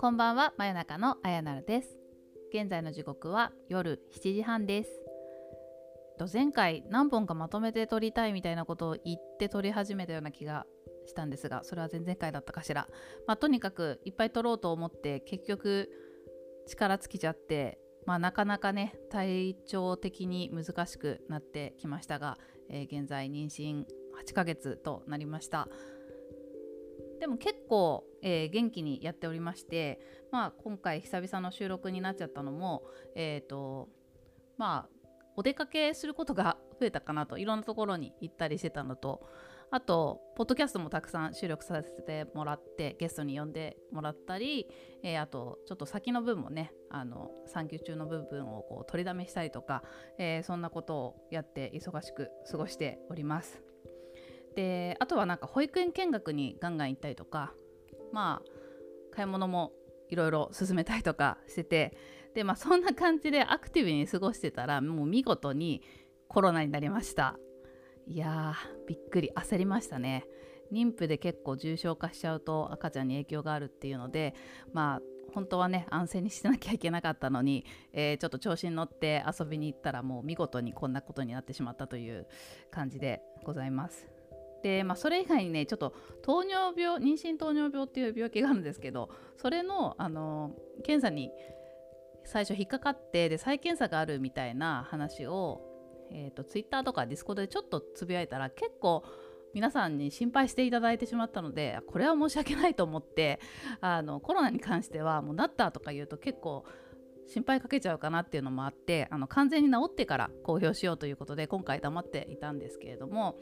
こんばんは真夜中のあやなるです。現在の時刻は夜7時半です。前回何本かまとめて撮りたいみたいなことを言って撮り始めたような気がしたんですがそれは前々回だったかしら、まあ、とにかくいっぱい撮ろうと思って結局力尽きちゃってまあ、なかなかね体調的に難しくなってきましたが、えー、現在妊娠8ヶ月となりました。でも結構、えー、元気にやっておりまして、まあ、今回久々の収録になっちゃったのもえっ、ー、とまあお出かけすることが増えたかなといろんなところに行ったりしてたのとあとポッドキャストもたくさん収録させてもらってゲストに呼んでもらったり、えー、あとちょっと先の分もねあの産休中の部分をこう取りだめしたりとか、えー、そんなことをやって忙しく過ごしております。であとはなんか保育園見学にガンガン行ったりとかまあ買い物もいろいろ進めたりとかしててでまあそんな感じでアクティブに過ごしてたらもう見事にコロナになりましたいやーびっくり焦りましたね妊婦で結構重症化しちゃうと赤ちゃんに影響があるっていうのでまあ本当はね安静にしてなきゃいけなかったのに、えー、ちょっと調子に乗って遊びに行ったらもう見事にこんなことになってしまったという感じでございます。で、まあ、それ以外にねちょっと糖尿病妊娠糖尿病っていう病気があるんですけどそれの、あの検査に最初引っかかってで再検査があるみたいな話をえーと、ツイッターとかディスコードでちょっとつぶやいたら結構皆さんに心配していただいてしまったのでこれは申し訳ないと思ってあのコロナに関してはもうなったとか言うと結構心配かけちゃうかなっていうのもあってあの完全に治ってから公表しようということで今回黙っていたんですけれども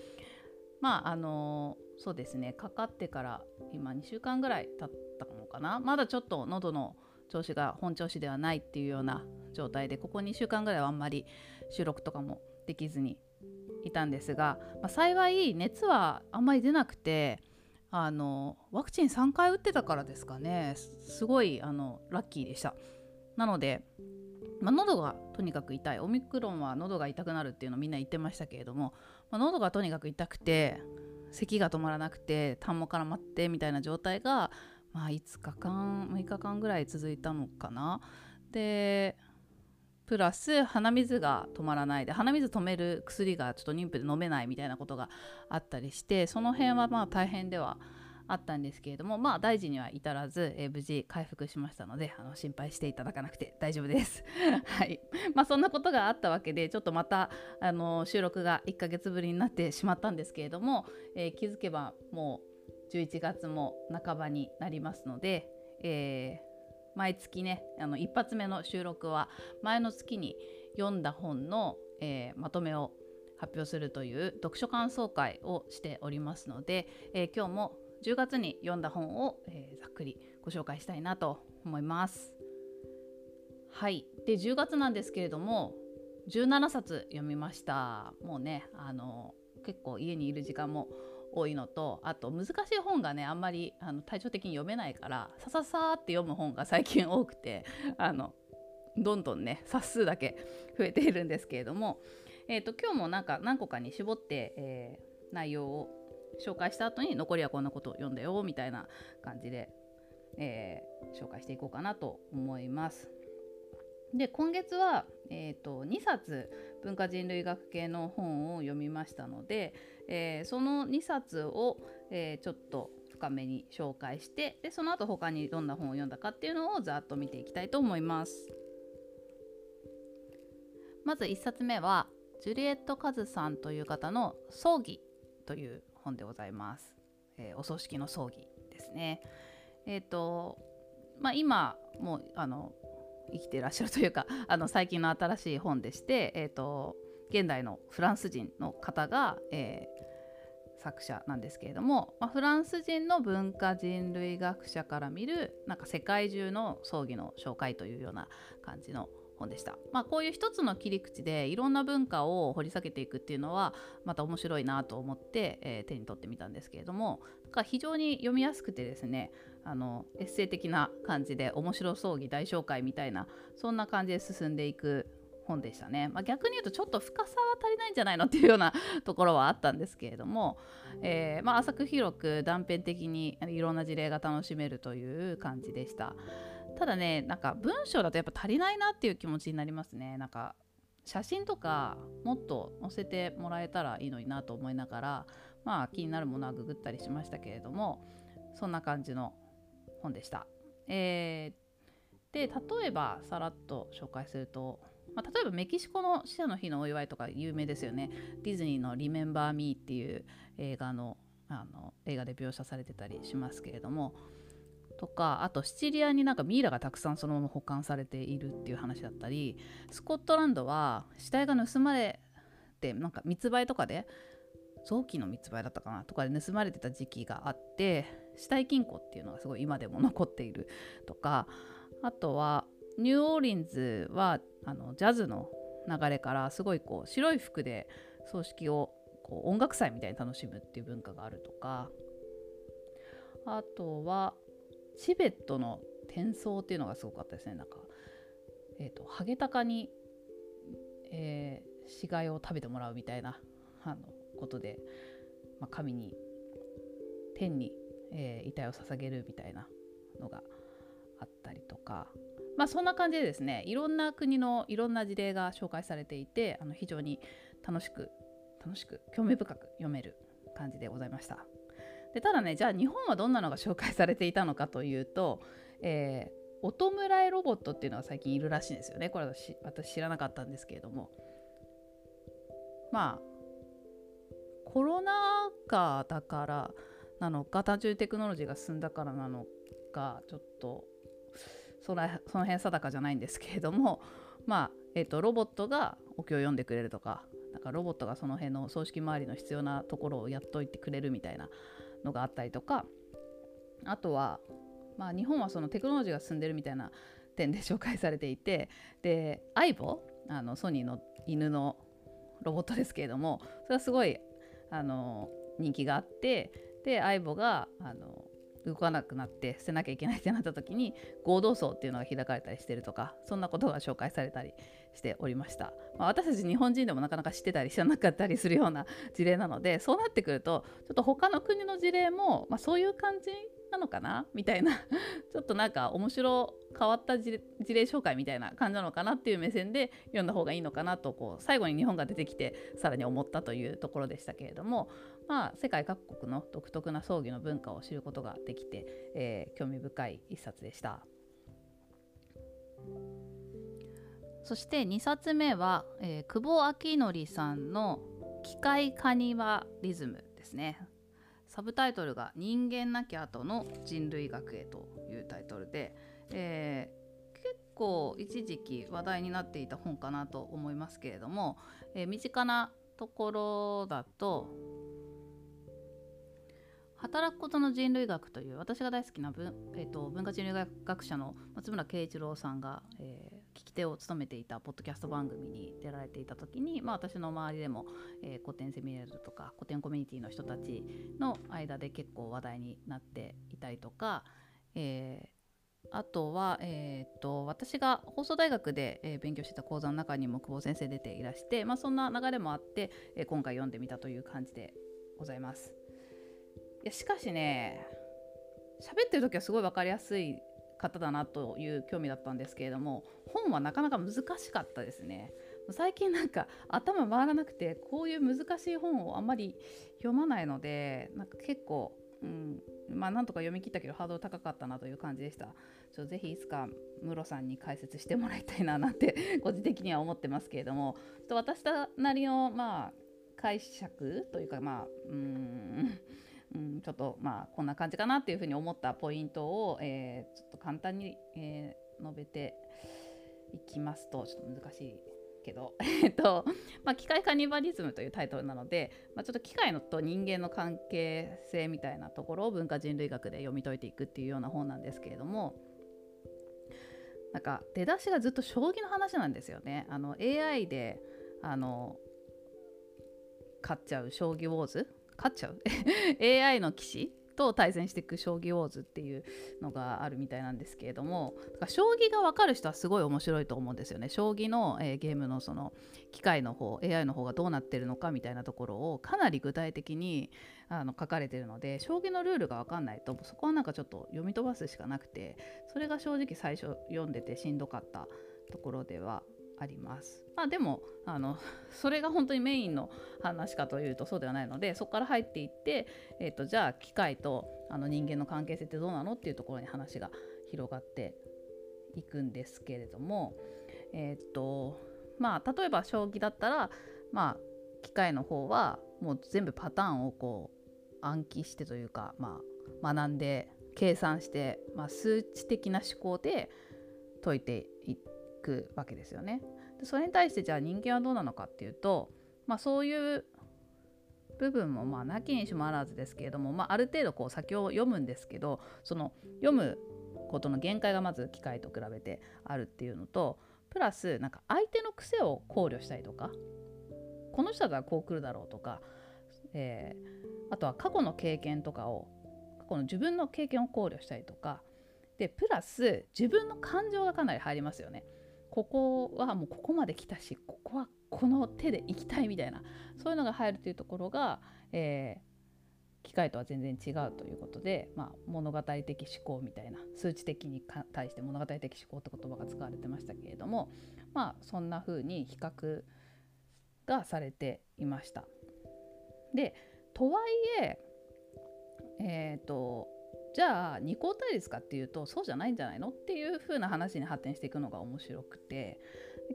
まああのそうですねかかってから今2週間ぐらい経ったのかな。まだちょっと喉の調子が本調子ではないっていうような状態でここ2週間ぐらいはあんまり収録とかもできずにいたんですが、まあ、幸い熱はあんまり出なくてあのワクチン3回打ってたからですかね。すごいあのラッキーでした。なので、まあ、喉がとにかく痛い。オミクロンは喉が痛くなるっていうのみんな言ってましたけれども、まあ、喉がとにかく痛くて咳が止まらなくて痰も絡まってみたいな状態が、まあ、5日間6日間ぐらい続いたのかな。でプラス鼻水が止まらないで鼻水止める薬がちょっと妊婦で飲めないみたいなことがあったりしてその辺はまあ大変ではあったんですけれどもまあ大事には至らず、えー、無事回復しましたのであの心配していただかなくて大丈夫です。はいまあ、そんなことがあったわけでちょっとまたあの収録が1ヶ月ぶりになってしまったんですけれども、えー、気づけばもう11月も半ばになりますので、えー毎月ねあの一発目の収録は前の月に読んだ本の、えー、まとめを発表するという読書感想会をしておりますので、えー、今日も10月に読んだ本を、えー、ざっくりご紹介したいなと思います。はいで10月なんですけれども17冊読みましたもうねあの結構家にいる時間も多いのとあと難しい本がねあんまりあの体調的に読めないからさささって読む本が最近多くて あのどんどんね冊数だけ増えているんですけれども、えーと、今日もなんか何個かに絞って、えー、内容を紹介した後に残りはこんなことを読んだよみたいな感じで、えー、紹介していこうかなと思います。で今月は、えーと、2冊文化人類学系の本を読みましたので、えー、その2冊を、えー、ちょっと深めに紹介してでその後他にどんな本を読んだかっていうのをざっと見ていきたいと思います。まず1冊目はジュリエット・カズさんという方の「葬儀」という本でございます。えー、お葬式の葬儀ですね。えっ、とまあ、今もうあの生きてらっしゃるというか あの最近の新しい本でして、えーと、現代のフランス人の方が、えー、作者なんですけれども、まあ、フランス人の文化人類学者から見るなんか世界中の葬儀の紹介というような感じの本でした。まあ、こういう一つの切り口でいろんな文化を掘り下げていくっていうのはまた面白いなと思って、えー、手に取ってみたんですけれどもだか非常に読みやすくてですねあのエッセイ的な感じで面白葬儀大紹介みたいなそんな感じで進んでいく本でしたね、まあ、逆に言うとちょっと深さは足りないんじゃないのっていうような ところはあったんですけれども、えー、まあ、浅く広く断片的にいろんな事例が楽しめるという感じでした。ただねなんか文章だとやっぱ足りないなっていう気持ちになりますね。なんか写真とかもっと載せてもらえたらいいのになと思いながらまあ気になるものはググったりしましたけれどもそんな感じの本でした。えー、で例えばさらっと紹介すると、まあ、例えばメキシコの死者の日のお祝いとか有名ですよね。ディズニーの「リメンバー・ミー」っていう映画のあの映画で描写されてたりしますけれども。とかあとシチリアになんかミイラがたくさんそのまま保管されているっていう話だったり。スコットランドは死体が盗まれてなんか密売とかで臓器の密売だったかなとかで盗まれてた時期があって死体金庫っていうのがすごい今でも残っているとか。あとはニューオーリンズはあのジャズの流れからすごいこう白い服で葬式をこう音楽祭みたいに楽しむっていう文化があるとか。あとはチベットの転送っていうのがすごかったですね。なんか、えーと、ハゲタカに、えー、死骸を食べてもらうみたいなあのことで、まあ、神に天に、えー、遺体を捧げるみたいなのがあったりとか。まあそんな感じでですねいろんな国のいろんな事例が紹介されていてあの非常に楽しく楽しく興味深く読める感じでございました。でただねじゃあ日本はどんなのが紹介されていたのかというと、えー、お弔いロボットっていうのが最近いるらしいんですよねこれ私私知らなかったんですけれどもまあコロナ禍だからなのか単純にテクノロジーが進んだからなのかちょっとその辺定かじゃないんですけれどもまあ、えーと、ロボットがお経を読んでくれるとかなんかロボットがその辺の葬式周りの必要なところをやっといてくれるみたいなのがあったりとかあとは、まあ、日本はそのテクノロジーが進んでるみたいな点で紹介されていてでアイボあのソニーの犬のロボットですけれどもそれはすごいあの人気があってで相棒があの動かなくなって捨てなきゃいけないってなった時に合同葬っていうのが開かれたりしてるとかそんなことが紹介されたりしておりました、まあ、私たち日本人でもなかなか知ってたり知らなかったりするような事例なのでそうなってくるとちょっと他の国の事例も、まあ、そういう感じなのかな？みたいな ちょっとなんか面白変わった事例紹介みたいな感じなのかなっていう目線で読んだ方がいいのかなとこう最後に日本が出てきてさらに思ったというところでしたけれどもまあ世界各国の独特な葬儀の文化を知ることができて、えー、興味深い一冊でした。そして2冊目は、えー、久保明則さんの「機械カニバリズム」ですね。サブタイトルが「人間なき後の人類学へ」というタイトルで、えー、結構一時期話題になっていた本かなと思いますけれども、えー、身近なところだと働くことの人類学という私が大好きな文,、えーと、文化人類学者の松村慶一郎さんが、えー、聞き手を務めていたポッドキャスト番組に出られていた時に、まあ、私の周りでも、えー、古典セミナーとか古典コミュニティの人たちの間で結構話題になっていたりとか、えー、あとは、えーと、私が放送大学で、えー、勉強してた講座の中にも久保先生出ていらして、まあ、そんな流れもあって、えー、今回読んでみたという感じでございます。いやしかしね喋ってる時はすごい分かりやすい方だなという興味だったんですけれども本はなかなか難しかったですね。最近なんか頭回らなくてこういう難しい本をあんまり読まないのでなんか結構、うん、まあなんとか読み切ったけどハードル高かったなという感じでした。ちょぜひいつかムロさんに解説してもらいたいななんて 個人的には思ってますけれども。ちょっと私なりのまあ解釈というかまあうんうん、ちょっとまあこんな感じかなっていうふうに思ったポイントを、えー、ちょっと簡単に、えー、述べていきますとちょっと難しいけど、えっとまあ、機械カニバリズムというタイトルなので、まあ、ちょっと機械のと人間の関係性みたいなところを文化人類学で読み解いていくっていうような本なんですけれどもなんか出だしがずっと将棋の話なんですよね。あの AI であの勝っちゃう将棋ウォーズ勝っちゃう。AI の棋士と対戦していく将棋ウォーズっていうのがあるみたいなんですけれどもだから将棋が分かる人はすごい面白いと思うんですよね。将棋の、えー、ゲームのその機械の方 AI の方がどうなってるのかみたいなところをかなり具体的にあの書かれてるので将棋のルールが分かんないとそこはなんかちょっと読み飛ばすしかなくてそれが正直最初読んでてしんどかったところではあります。まあ、でもあの それが本当にメインの話かというとそうではないのでそこから入っていって、えーと、じゃあ機械とあの人間の関係性ってどうなのっていうところに話が広がっていくんですけれども、えっ、ー、とまあ例えば将棋だったら、まあ、機械の方はもう全部パターンをこう暗記してというか、まあ、学んで計算して、まあ、数値的な思考で解いていっくわけですよね。でそれに対してじゃあ人間はどうなのかっていうと、まあ、そういう部分もまあなきにしもあらずですけれども、まあ、ある程度こう先を読むんですけどその読むことの限界がまず機械と比べてあるっていうのとプラスなんか相手の癖を考慮したりとかこの人だったらこう来るだろうとか、えー、あとは過去の経験とかを過去の自分の経験を考慮したりとかでプラス自分の感情がかなり入りますよね。ここはもうここまで来たしここはこの手で行きたいみたいなそういうのが入るというところが、えー、機械とは全然違うということで、まあ、物語的思考みたいな数値的に対して物語的思考って言葉が使われてましたけれどもまあそんな風に比較がされていました。でとはいええっ、ー、とじゃあ二項対立かっていうとそうじゃないんじゃないのっていう風な話に発展していくのが面白くて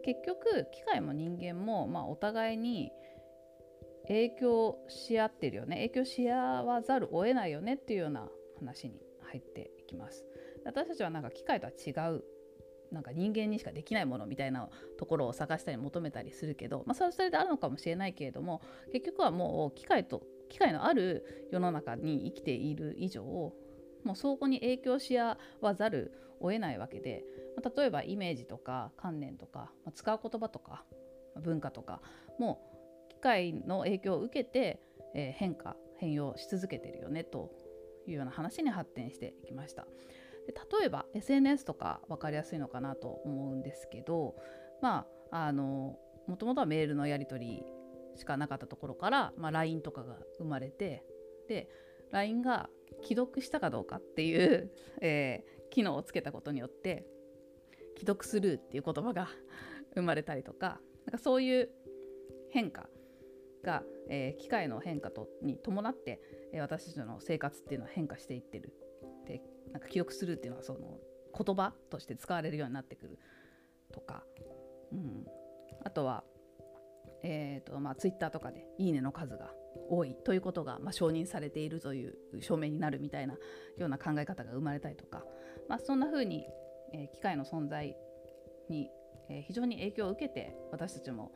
結局機械も人間も、まあ、お互いに影響し合ってるよね影響し合わざるを得ないよねっていうような話に入っていきます。私たちはなんか機械とは違うなんか人間にしかできないものみたいなところを探したり求めたりするけど、まあ、それはそれであるのかもしれないけれども結局はもう機械と機械のある世の中に生きている以上もう相互に影響し合わざるを得ないわけで、ま、例えばイメージとか観念とか、ま、使う言葉とか文化とかもう機械の影響を受けて、え、変化変容し続けてるよねというような話に発展していきました。で例えば SNS とか分かりやすいのかなと思うんですけどまああのもともとはメールのやり取りしかなかったところから、まあ、LINE とかが生まれてで LINE が既読したかどうかっていう、えー、機能をつけたことによって既読スルーっていう言葉が 生まれたりとかなんかそういう変化が、えー、機械の変化とに伴って、えー、私たちの生活っていうのは変化していってるでなんか記憶するっていうのはその言葉として使われるようになってくるとか、うん、あとは、えーとまあ、ツイッターとかで「いいね」の数が多いということが、まあ、承認されているという証明になるみたいなような考え方が生まれたりとか、まあ、そんな風に、えー、機械の存在に、えー、非常に影響を受けて私たちも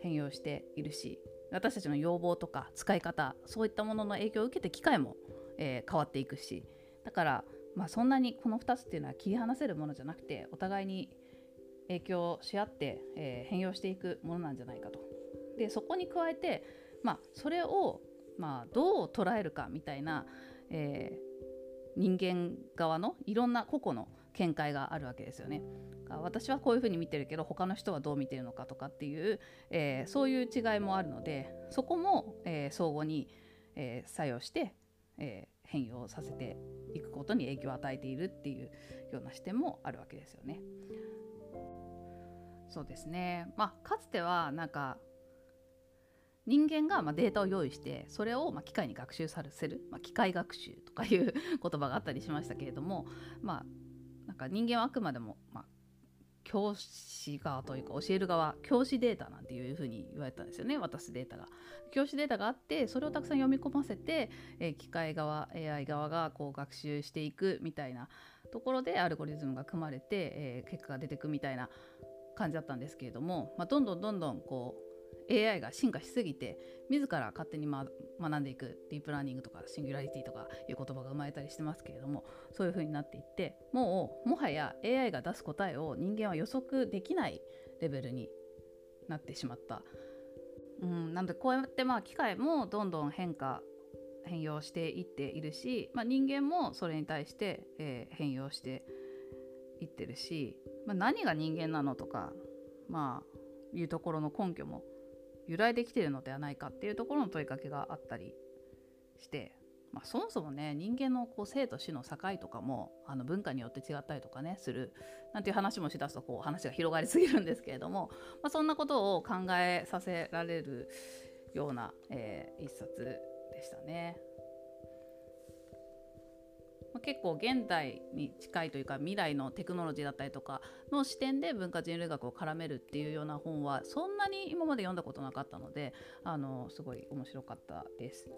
変容しているし私たちの要望とか使い方そういったものの影響を受けて機械も、えー、変わっていくしだから、まあ、そんなにこの2つっていうのは切り離せるものじゃなくてお互いに影響し合って、え、変容していくものなんじゃないかと。でそこに加えてまあ、それを、まあ、どう捉えるかみたいな、えー、人間側のいろんな個々の見解があるわけですよね。私はこういうふうに見てるけど他の人はどう見てるのかとかっていう、えー、そういう違いもあるのでそこも、えー、相互に、えー、作用して、え変容させていくことに影響を与えているっていうような視点もあるわけですよね。そうですね、まあ、かつてはなんか人間がまデータを用意してそれをま機械に学習させる、まあ、機械学習とかいう 言葉があったりしましたけれどもまあなんか人間はあくまでも、ま、教師側というか教える側教師データなんていうふうに言われたんですよね渡すデータが。教師データがあってそれをたくさん読み込ませて、え、機械側 AI 側がこう学習していくみたいなところでアルゴリズムが組まれて、え、結果が出てくみたいな感じだったんですけれども、まあ、どんどんどんどんこう AI が進化しすぎて自ら勝手に、ま、学んでいくディープラーニングとかシンギュラリティとかいう言葉が生まれたりしてますけれどもそういう風になっていってもうもはや AI が出す答えを人間は予測できないレベルになってしまった。うん、なのでこうやってまあ機械もどんどん変化変容していっているし、まあ、人間もそれに対して、えー、変容していってるし、まあ、何が人間なのとかまあいうところの根拠も由来できてるのではないかっていうところの問いかけがあったりして、まあ、そもそもね人間のこう生と死の境とかもあの文化によって違ったりとかねするなんていう話もしだすとこう話が広がりすぎるんですけれども、まあ、そんなことを考えさせられるような、えー、一冊でしたね。ま、結構現代に近いというか未来のテクノロジーだったりとかの視点で文化人類学を絡めるっていうような本はそんなに今まで読んだことなかったのであのすごい面白かったです。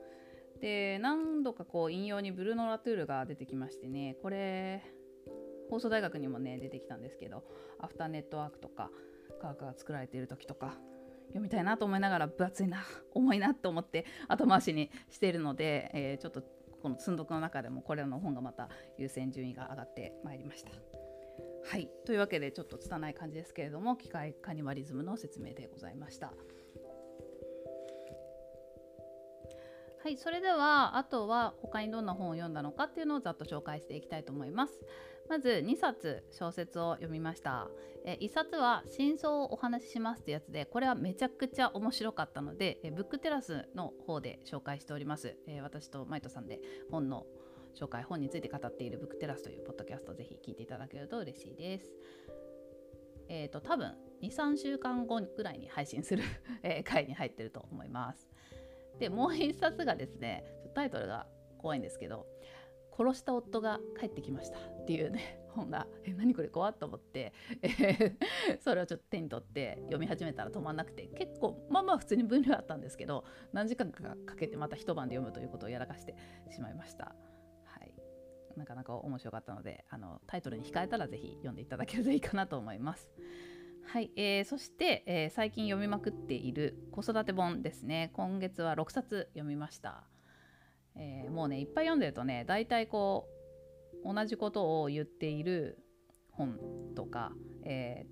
で何度かこう引用にブルーノ・ラトゥールが出てきましてねこれ放送大学にもね出てきたんですけどアフターネットワークとか科学が作られている時とか読みたいなと思いながら分厚いな重いなと思って後回しにしているので、えー、ちょっとこの積んどくの中でもこれらの本がまた優先順位が上がってまいりました。はいというわけでちょっと拙い感じですけれども機械カニバリズムの説明でございました。はい、それではあとは他にどんな本を読んだのかっていうのをざっと紹介していきたいと思います。まず2冊小説を読みました。え1冊は「真相をお話しします」ってやつでこれはめちゃくちゃ面白かったのでえブックテラスの方で紹介しております。え私とマイトさんで本の紹介本について語っているブックテラスというポッドキャストぜひ聞いていただけると嬉しいです。えっ、ー、と多分23週間後ぐらいに配信する 回に入ってると思います。でもう1冊がですねタイトルが怖いんですけど殺した夫が帰ってきましたっていうね 本がえ何これ怖っと思って、えー、それをちょっと手に取って読み始めたら止まんなくて結構まあまあ普通に分量あったんですけど何時間かかけてまた一晩で読むということをやらかしてしまいました。はい、なかなか面白かったのであのタイトルに控えたら是非読んでいただけるといいかなと思います。はい、えー、そして、えー、最近読みまくっている子育て本ですね今月は6冊読みました。えー、もうねいっぱい読んでるとね大体こう同じことを言っている本とか、え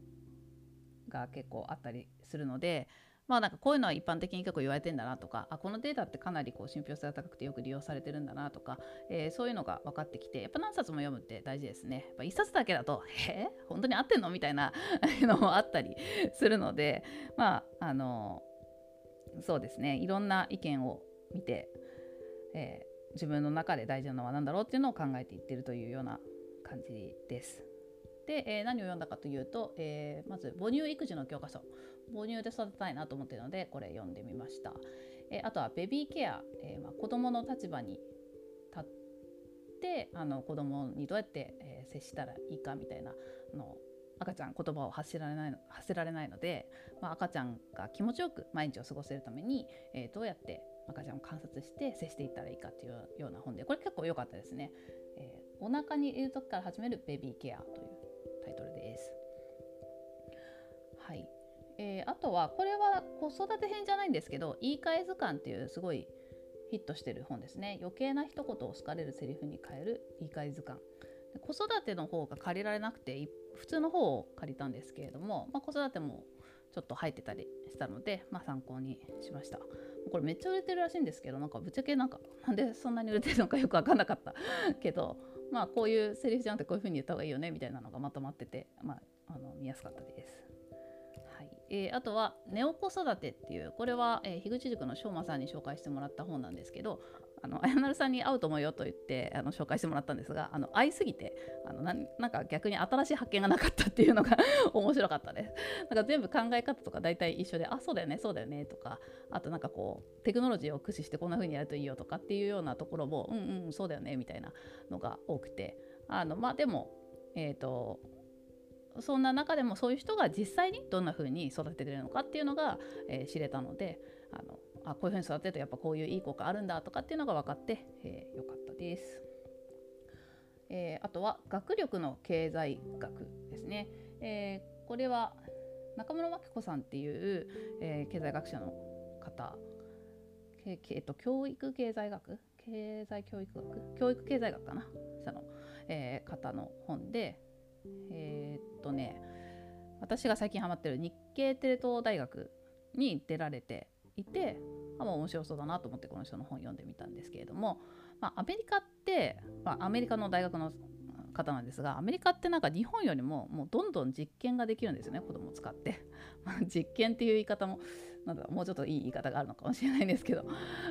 ー、が結構あったりするのでまあなんかこういうのは一般的に結構言われてんだなとかあこのデータってかなりこう信憑性が高くてよく利用されてるんだなとか、えー、そういうのが分かってきてやっぱ何冊も読むって大事ですね。やっぱ1冊だけだと「えー、本当に合ってんの?」みたいな のもあったりするのでまああのそうですねいろんな意見を見てえー、自分の中で大事なのは何だろうっていうのを考えていってるというような感じです。で、えー、何を読んだかというと、えー、まず母乳育児の教科書。母乳で育てたいなと思っているのでこれ読んでみました、えー、あとはベビーケア、えまあ、子どもの立場に立ってあの子どもにどうやって、え接したらいいかみたいなあの赤ちゃん言葉を発せられないの発せられないので、まあ、赤ちゃんが気持ちよく毎日を過ごせるために、えどうやって赤ちゃんを観察して接していったらいいかっていうような本でこれ結構良かったですね、えー、お腹にいる時から始めるベビーケアというタイトルです。はい、えー、あとはこれは子育て編じゃないんですけど言い換え図鑑っていうすごいヒットしてる本ですね。余計な一言を好かれるセリフに変える言い換え図鑑。子育ての方が借りられなくて普通の方を借りたんですけれども、まあ、子育てもちょっと入ってたりしたので、まあ、参考にしました。これめっちゃ売れてるらしいんですけどなんかぶっちゃけなんかなんでそんなに売れてるのかよく分かんなかった けどまあこういうセリフじゃなくてこういう風に言った方がいいよねみたいなのがまとまってて、まあ、あの見やすかったです。えー、あとは「ネオ子育て」っていうこれは、えー、樋口塾の昌磨さんに紹介してもらった本なんですけどあの綾成さんに会うと思うよと言ってあの紹介してもらったんですがあの会いすぎてあのなんか逆に新しい発見がなかったっていうのが 面白かったです。なんか全部考え方とか大体一緒であそうだよねそうだよねとかあとなんかこうテクノロジーを駆使してこんな風にやるといいよとかっていうようなところもうんうんそうだよねみたいなのが多くてあのまあでもえっ、ー、とそんな中でもそういう人が実際にどんな風に育ててるのかっていうのが、えー、知れたのであのあこういうふうに育てるとやっぱこういういい効果あるんだとかっていうのが分かって、えー、よかったです。えー、あとは学力の経済学ですね。えー、これは中村真紀子さんっていう、えー、経済学者の方、ええっと、教育経済学？経済教育学？教育経済学かな？その、えー、方の本でえー、っとね私が最近ハマってる日系テレ東大学に出られていてあもう面白そうだなと思ってこの人の本読んでみたんですけれども、まあ、アメリカって、まあ、アメリカの大学の方なんですがアメリカってなんか日本よりももうどんどん実験ができるんですよね子供を使って。実験っていう言い方もなんだろうもうちょっといい言い方があるのかもしれないんですけど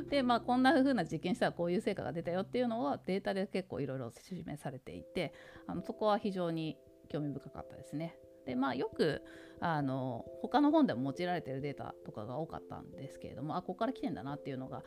でまあこんな風な実験したらこういう成果が出たよっていうのはデータで結構いろいろ示されていてあのそこは非常に興味深かったですね。でまあよくあの他の本でも用いられてるデータとかが多かったんですけれどもあここから来てんだなっていうのが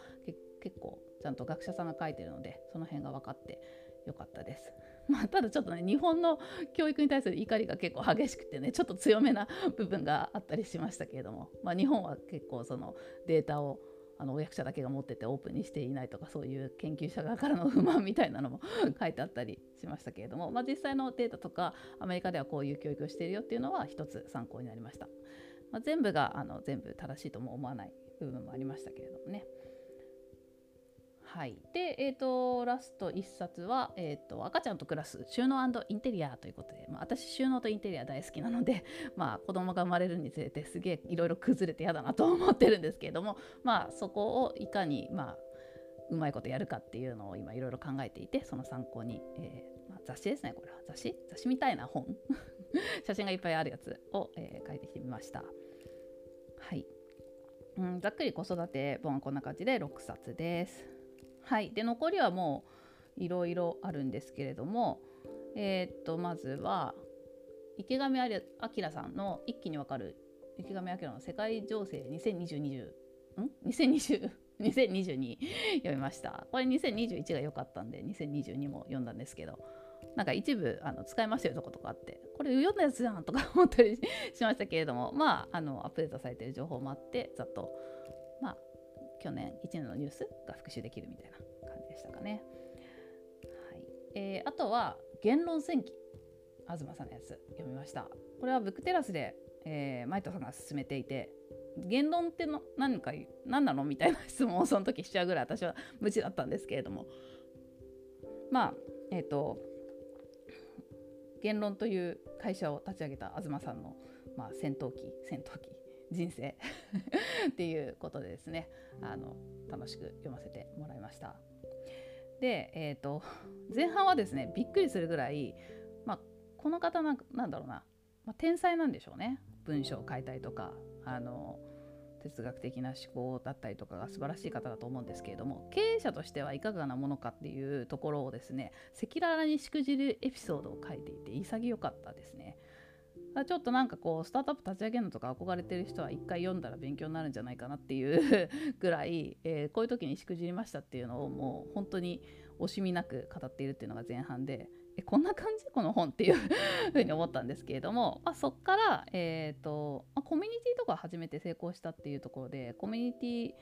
結構ちゃんと学者さんが書いてるのでその辺が分かってよかったです。まあ、ただちょっとね日本の教育に対する怒りが結構激しくてねちょっと強めな部分があったりしましたけれども、まあ、日本は結構そのデータをあのお役者だけが持っててオープンにしていないとかそういう研究者側からの不満みたいなのも 書いてあったりしましたけれども、まあ、実際のデータとかアメリカではこういう教育をしているよっていうのは一つ参考になりました。まあ、全部があの全部正しいとも思わない部分もありましたけれどもね。はい、で、えーと、ラスト1冊は、えーと「赤ちゃんと暮らす収納インテリア」ということで、まあ、私収納とインテリア大好きなので、まあ、子供が生まれるにつれてすげえいろいろ崩れて嫌だなと思ってるんですけれども、まあ、そこをいかに、まあ、うまいことやるかっていうのを今いろいろ考えていてその参考に、えーまあ、雑誌ですねこれは。雑誌？雑誌みたいな本？写真がいっぱいあるやつを、えー、書いてきてみました。はい、うん、ざっくり子育て本はこんな感じで6冊です。はい、で残りはもういろいろあるんですけれども、えー、っとまずは池上彰さんの一気にわかる池上彰の世界情勢2020ん2020 2022 読みました。これ2021が良かったんで2022も読んだんですけどなんか一部あの使いましたよとことかあってこれ読んだやつじゃんとか思ったりしましたけれどもまああのアップデートされてる情報もあってざっと去年1年のニュースが復習できるみたいな感じでしたかね。はいえー、あとは言論戦記東さんのやつ読みました。これはブックテラスで、えー、マイトさんが進めていて言論っての何か何なのみたいな質問をその時しちゃうぐらい私は無知だったんですけれどもまあえっ、ー、と言論という会社を立ち上げた東さんの、まあ、戦闘機戦闘機人生 っていうことでですねあの楽しく読ませてもらいました。で、えーと、前半はですねびっくりするぐらい、まあ、この方なんなんだろうな、まあ、天才なんでしょうね文章を書いたりとかあの哲学的な思考だったりとかが素晴らしい方だと思うんですけれども経営者としてはいかがなものかっていうところをですね赤裸々にしくじるエピソードを書いていて潔かったですね。ちょっとなんかこうスタートアップ立ち上げるのとか憧れてる人は一回読んだら勉強になるんじゃないかなっていうぐらい、えー、こういう時にしくじりましたっていうのをもう本当に惜しみなく語っているっていうのが前半でえこんな感じ？この本っていうふうに思ったんですけれども、まあ、そっから、えーとまあ、コミュニティとか始めて成功したっていうところでコミュニティ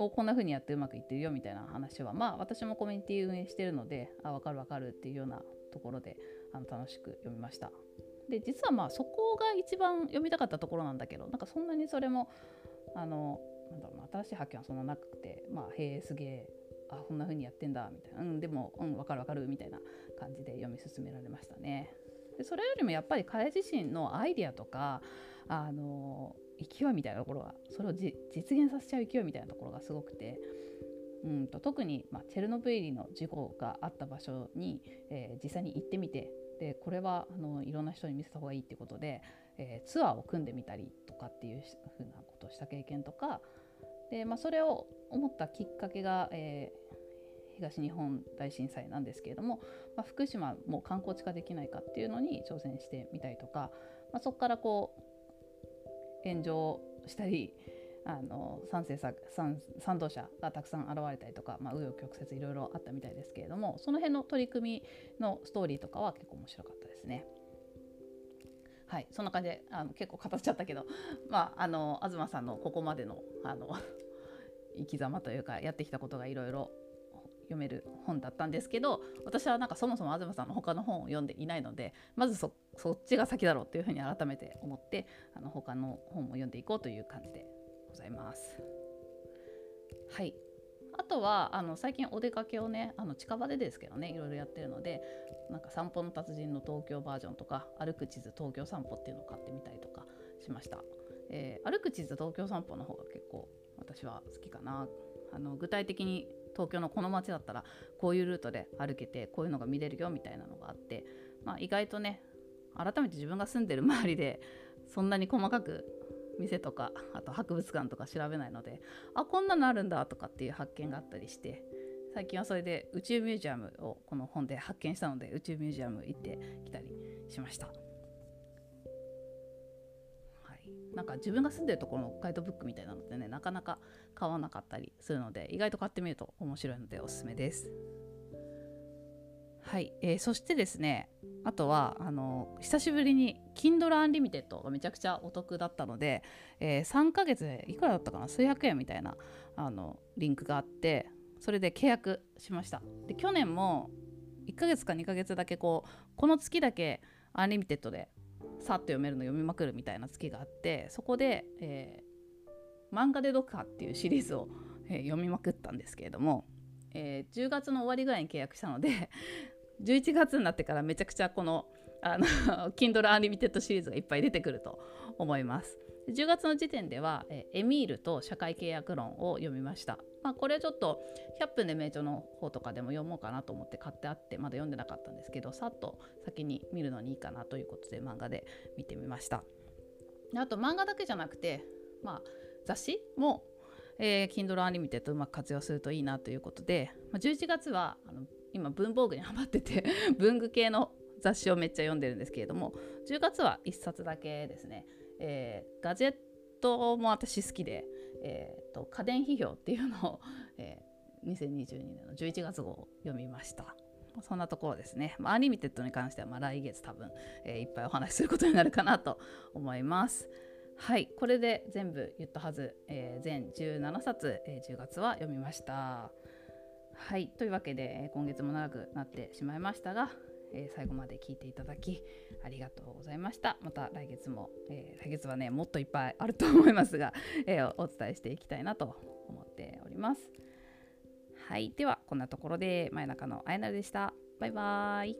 をこんな風にやってうまくいってるよみたいな話はまあ私もコミュニティ運営してるのであ分かる分かるっていうようなところであの楽しく読みました。で実はまあそこが一番読みたかったところなんだけどなんかそんなにそれもあのなんだろう新しい発見はそんななくてまあへえすげえあこんな風にやってんだみたいなうんでもうん分かる分かるみたいな感じで読み進められましたね。でそれよりもやっぱり彼自身のアイディアとかあの勢いみたいなところがそれを実現させちゃう勢いみたいなところがすごくて。うんと特に、まあ、チェルノブイリの事故があった場所に、えー、実際に行ってみてでこれはあのいろんな人に見せた方がいいっていうことで、えー、ツアーを組んでみたりとかっていうふうなことをした経験とかで、まあ、それを思ったきっかけが、えー、東日本大震災なんですけれども、まあ、福島も観光地化できないかっていうのに挑戦してみたりとか、まあ、そこからこう炎上したりあの賛成さ賛賛同者がたくさん現れたりとか、まあ、曲折いろいろあったみたいですけれどもその辺の取り組みのストーリーとかは結構面白かったですね。はいそんな感じであの結構語っちゃったけど、まあ、あの東さんのここまでのあの 生き様というかやってきたことがいろいろ読める本だったんですけど私はなんかそもそも東さんの他の本を読んでいないのでまずそっちが先だろうっていうふうに改めて思ってあの他の本も読んでいこうという感じでございます。はい。あとはあの最近お出かけをねあの近場でですけどねいろいろやってるのでなんか散歩の達人の東京バージョンとか歩く地図東京散歩っていうのを買ってみたりとかしました、えー、歩く地図東京散歩の方が結構私は好きかな。あの具体的に東京のこの街だったらこういうルートで歩けてこういうのが見れるよみたいなのがあって、まあ、意外とね改めて自分が住んでる周りでそんなに細かく店とかあと博物館とか調べないのであこんなのあるんだとかっていう発見があったりして最近はそれで宇宙ミュージアムをこの本で発見したので宇宙ミュージアム行ってきたりしました。なんか自分が住んでるところのガイドブックみたいなのってねなかなか買わなかったりするので意外と買ってみると面白いのでおすすめです。はい、えー、そしてですねあとはあの久しぶりに Kindle Unlimited がめちゃくちゃお得だったので、えー、3ヶ月でいくらだったかな？数百円みたいなあのリンクがあってそれで契約しました。で去年も1ヶ月か2ヶ月だけこうこの月だけアンリミテッドでさっと読めるの読みまくるみたいな月があってそこで、えー、漫画で読破っていうシリーズを、えー、読みまくったんですけれども、えー、10月の終わりぐらいに契約したので11月になってからめちゃくちゃこのあの Kindle Unlimited シリーズがいっぱい出てくると思います。10月の時点では、えエミールと社会契約論を読みました。まあ、これちょっと100分で名著の方とかでも読もうかなと思って買ってあってまだ読んでなかったんですけどさっと先に見るのにいいかなということで漫画で見てみましたあと漫画だけじゃなくて、まあ、雑誌も、えー、Kindle Unlimited うまく活用するといいなということで、まあ、11月はあの今文房具にハマってて 文具系の雑誌をめっちゃ読んでるんですけれども10月は1冊だけですね、えー、ガジェットも私好きでえーと、家電批評っていうのを、えー、2022年の11月号を読みました。そんなところですね。まあ、アニメテッドに関してはまあ来月多分、えー、いっぱいお話しすることになるかなと思います。はい、これで全部言ったはず、えー、全17冊、えー、10月は読みました。はい。というわけで、え今月も長くなってしまいましたが、えー、最後まで聞いていただきありがとうございました。また来月も、えー、来月はねもっといっぱいあると思いますが、えー、お伝えしていきたいなと思っております。はい。ではこんなところで真夜中のあやなるでした。バイバーイ。